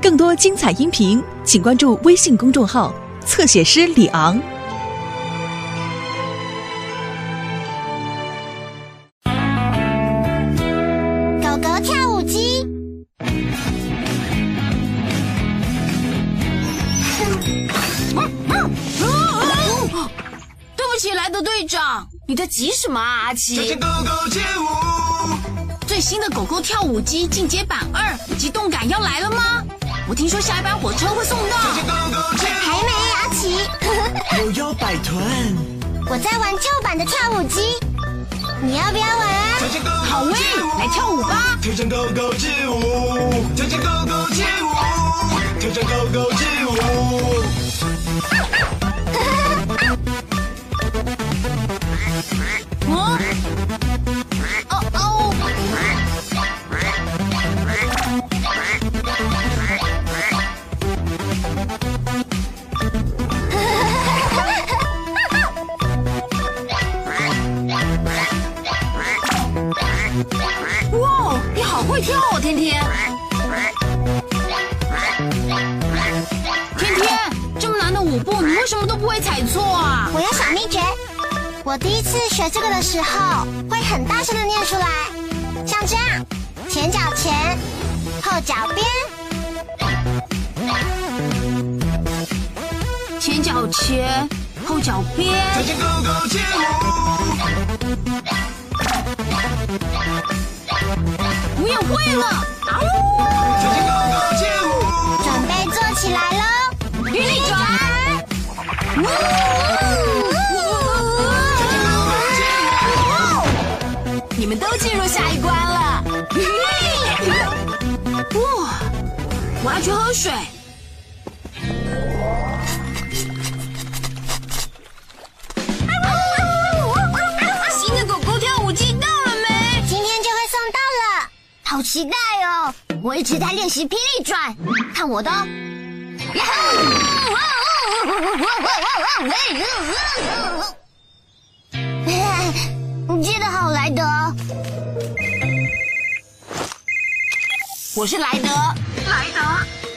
更多精彩音频，请关注微信公众号“侧写师李昂”。狗狗跳舞机，对不起，来的队长，你在急什么啊，阿奇？小狗狗街舞，最新的狗狗跳舞机进阶版二，机动感要来了吗？我听说下一班火车会送到。还没阿奇。我要摆臀，我在玩旧版的跳舞机，你要不要玩啊？好喂，来跳舞吧！跳上狗狗之舞，跳上狗狗之舞，跳上狗狗之舞。哦，哦我第一次学这个的时候，会很大声的念出来，像这样：前脚前，后脚边。前脚前，后脚边。跳上狗狗街舞，我也会了。啊呜！跳上狗狗街舞，准备做起来喽！韵律转。你们都进入下一关了。哇！我要去喝水。新的狗狗跳舞机到了没？今天就会送到了，好期待哦！我一直在练习霹雳转，看我的哦！呀我是莱德。莱德，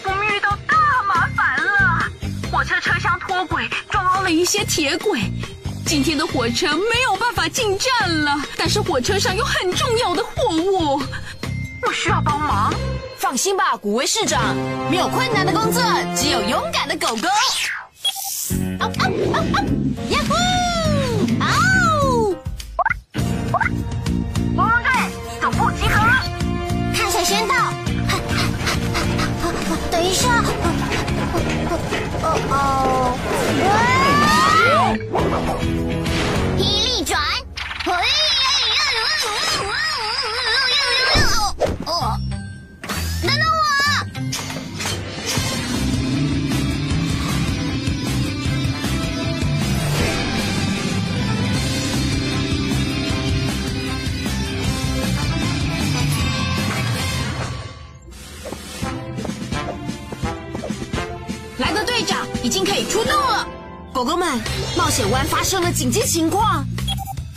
我们遇到大麻烦了！火车车厢脱轨，撞凹了一些铁轨。今天的火车没有办法进站了，但是火车上有很重要的货物，我需要帮忙。放心吧，古威市长，没有困难的工作，只有勇敢的狗狗。啊啊啊已经可以出动了。狗狗们，冒险湾发生了紧急情况。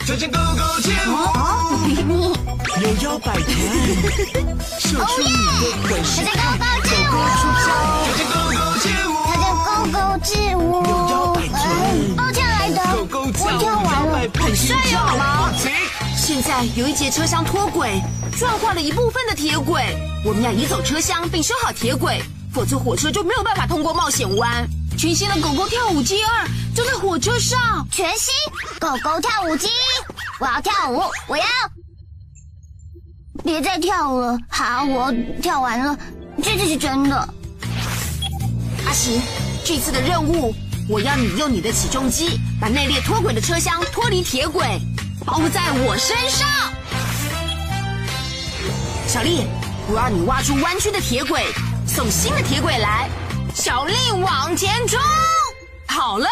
跳上狗狗街舞，有腰摆臀，射出你的浑身，大家高高狗狗出招，跳上狗狗街舞，跳着狗狗之舞。扭腰摆臀，抱歉，莱德，狗狗我跳完了。很帅哟好吗！现在有一节车厢脱轨，撞坏了一部分的铁轨。我们要移走车厢并修好铁轨，否则火车就没有办法通过冒险湾。全新的狗狗跳舞机二就在火车上。全新狗狗跳舞机，我要跳舞，我要。别再跳了，好，我跳完了，这次是真的。阿奇，这次的任务，我要你用你的起重机把那列脱轨的车厢脱离铁轨，包在我身上。小丽，我要你挖出弯曲的铁轨，送新的铁轨来。小丽往前冲！好了，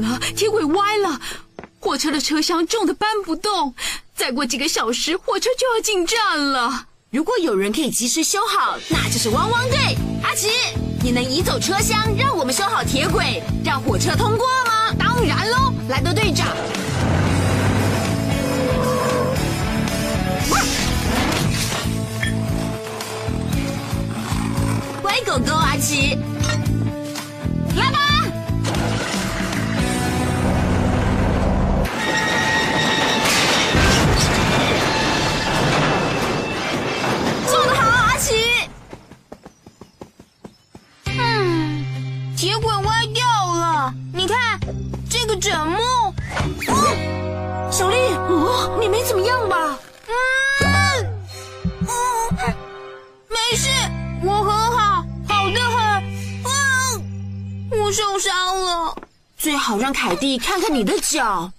了，铁轨歪了，火车的车厢重的搬不动，再过几个小时火车就要进站了。如果有人可以及时修好，那就是汪汪队。阿奇，你能移走车厢，让我们修好铁轨，让火车通过吗？当然喽，莱德队长。乖狗狗阿奇，最好让凯蒂看看你的脚。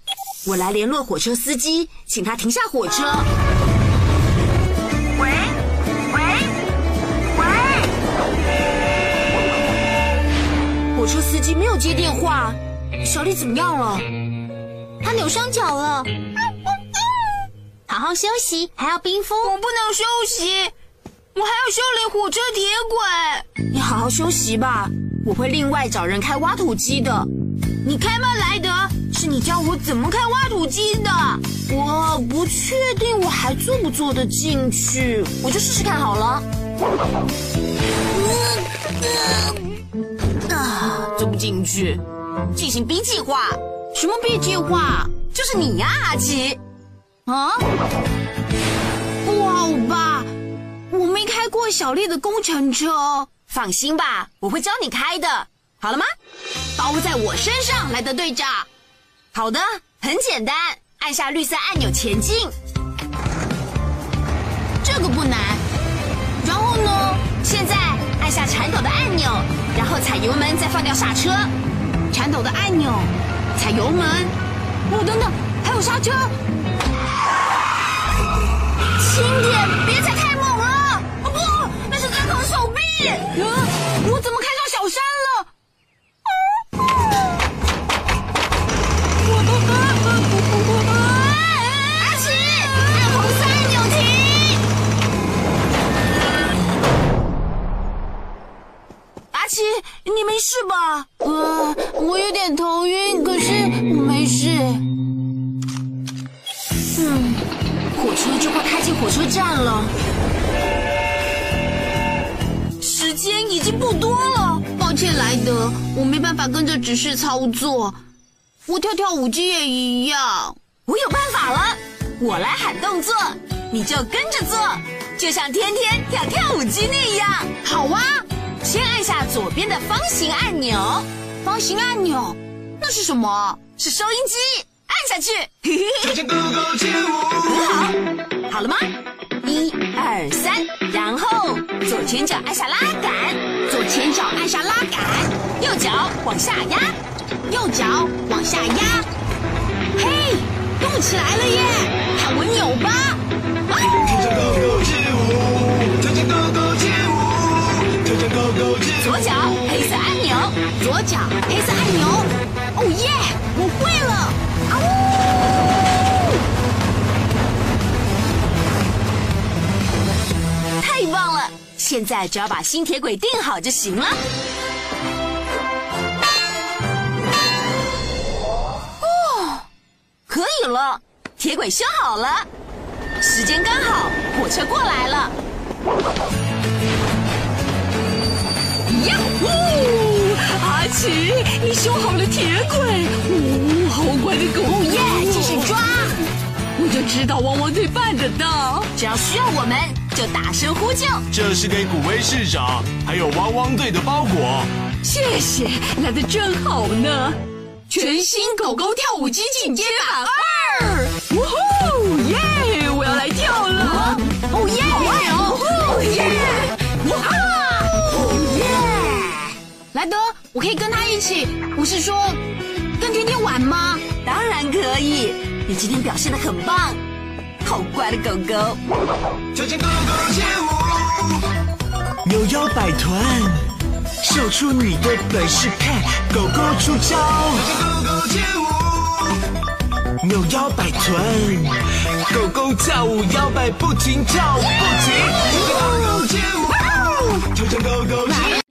我来联络火车司机，请他停下火车。喂喂喂，火车司机没有接电话，小丽怎么样了？她扭伤脚了，好好休息，还要冰敷。我不能休息，我还要修理火车铁轨。你好好休息吧，我会另外找人开挖土机的。你开吗，莱德？是你教我怎么开挖土机的。我不确定我还做不做得进去，我就试试看好了。啊，做不进去。进行 B 计划。什么 B 计划？就是你呀，阿奇。啊？不好吧？我没开过小丽的工程车。放心吧，我会教你开的。好了吗？包在我身上，莱德队长。好的，很简单，按下绿色按钮前进。这个不难。然后呢？现在按下铲斗的按钮，然后踩油门，再放掉刹车。铲斗的按钮，踩油门。哦，等等，还有刹车。轻点，别踩太嗯，火车就快开进火车站了，时间已经不多了。抱歉，莱德，我没办法跟着指示操作。我跳跳舞机也一样。我有办法了，我来喊动作，你就跟着做，就像天天跳跳舞机那样。好啊，先按下左边的方形按钮。方形按钮，那是什么？是收音机，按下去。就像狗狗街舞。很好，好了吗？一二三，然后左前脚按下拉杆，左前脚按下拉杆，右脚往下压，右脚往下压。嘿，动起来了耶！看我扭吧！左脚黑色按钮，左脚黑色按钮。哦耶，现在只要把新铁轨定好就行了。哦，可以了，铁轨修好了，时间刚好，火车过来了。呀呼！阿奇，你修好了铁轨，哦，好乖的狗！狗耶，继续抓！我就知道汪汪队办得到，只要需要我们，就大声呼救。这是给古威市长还有汪汪队的包裹。谢谢，来的正好呢。全新狗狗跳舞机进阶版二，呜呼耶！我要来跳了，哦耶！哦耶！哇！哦耶！莱德，我可以跟他一起，我是说，跟天天玩吗？当然可以，你今天表现的很棒，好乖的狗狗。跳着狗狗街舞，扭腰摆臀，秀出你的本事，看狗狗出招，狗狗街舞，扭腰摆臀，狗狗跳舞摇摆不停，跳舞不停，狗狗街舞，跳跳狗狗街。